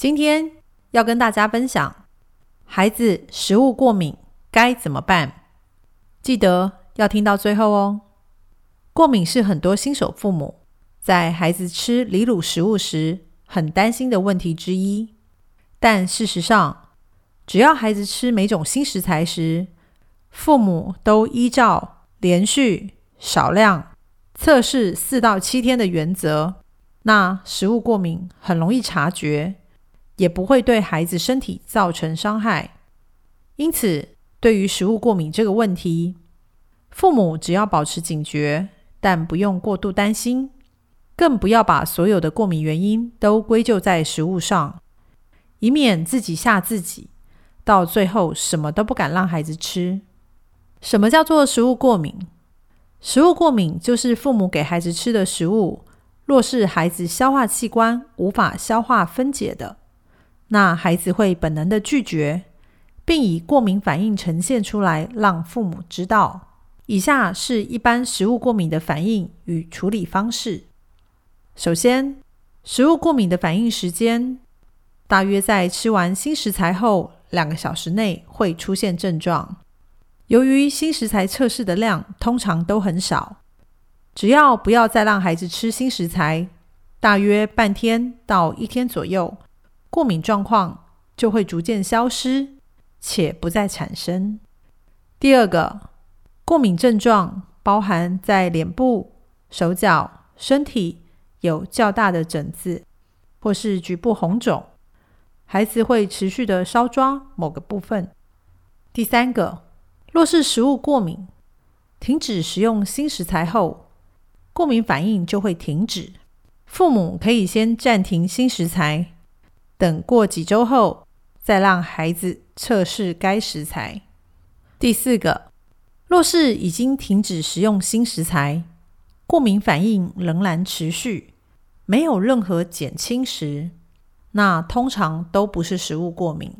今天要跟大家分享，孩子食物过敏该怎么办？记得要听到最后哦。过敏是很多新手父母在孩子吃离乳食物时很担心的问题之一。但事实上，只要孩子吃每种新食材时，父母都依照连续、少量、测试四到七天的原则，那食物过敏很容易察觉。也不会对孩子身体造成伤害，因此，对于食物过敏这个问题，父母只要保持警觉，但不用过度担心，更不要把所有的过敏原因都归咎在食物上，以免自己吓自己，到最后什么都不敢让孩子吃。什么叫做食物过敏？食物过敏就是父母给孩子吃的食物，若是孩子消化器官无法消化分解的。那孩子会本能的拒绝，并以过敏反应呈现出来，让父母知道。以下是一般食物过敏的反应与处理方式。首先，食物过敏的反应时间大约在吃完新食材后两个小时内会出现症状。由于新食材测试的量通常都很少，只要不要再让孩子吃新食材，大约半天到一天左右。过敏状况就会逐渐消失，且不再产生。第二个，过敏症状包含在脸部、手脚、身体有较大的疹子，或是局部红肿，孩子会持续的烧抓某个部分。第三个，若是食物过敏，停止食用新食材后，过敏反应就会停止。父母可以先暂停新食材。等过几周后，再让孩子测试该食材。第四个，若是已经停止食用新食材，过敏反应仍然持续，没有任何减轻时，那通常都不是食物过敏。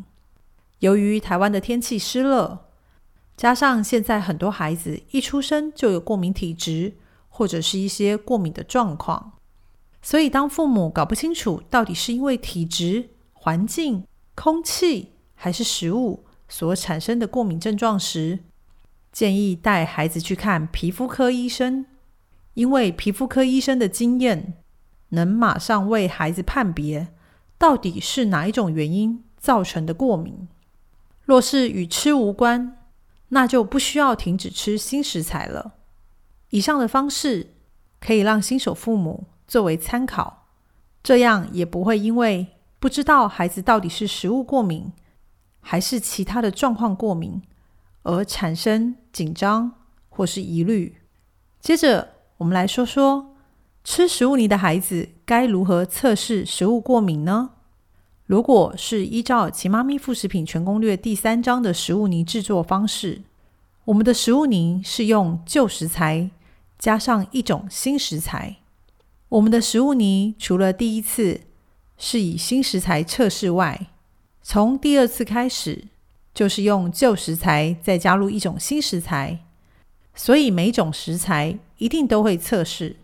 由于台湾的天气湿热，加上现在很多孩子一出生就有过敏体质，或者是一些过敏的状况。所以，当父母搞不清楚到底是因为体质、环境、空气还是食物所产生的过敏症状时，建议带孩子去看皮肤科医生，因为皮肤科医生的经验能马上为孩子判别到底是哪一种原因造成的过敏。若是与吃无关，那就不需要停止吃新食材了。以上的方式可以让新手父母。作为参考，这样也不会因为不知道孩子到底是食物过敏还是其他的状况过敏而产生紧张或是疑虑。接着，我们来说说吃食物泥的孩子该如何测试食物过敏呢？如果是依照《奇妈咪副食品全攻略》第三章的食物泥制作方式，我们的食物泥是用旧食材加上一种新食材。我们的食物泥除了第一次是以新食材测试外，从第二次开始就是用旧食材再加入一种新食材，所以每种食材一定都会测试。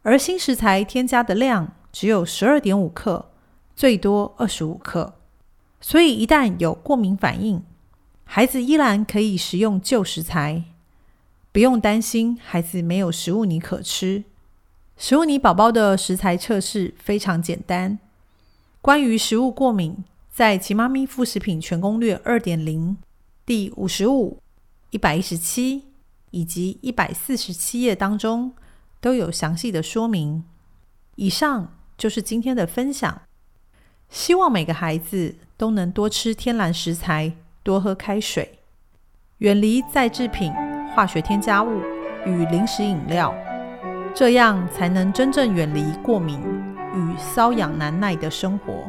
而新食材添加的量只有十二点五克，最多二十五克，所以一旦有过敏反应，孩子依然可以食用旧食材，不用担心孩子没有食物泥可吃。食物泥宝宝的食材测试非常简单。关于食物过敏，在《奇妈咪副食品全攻略二点零》第五十五、一百一十七以及一百四十七页当中都有详细的说明。以上就是今天的分享。希望每个孩子都能多吃天然食材，多喝开水，远离再制品、化学添加物与零食饮料。这样才能真正远离过敏与瘙痒难耐的生活。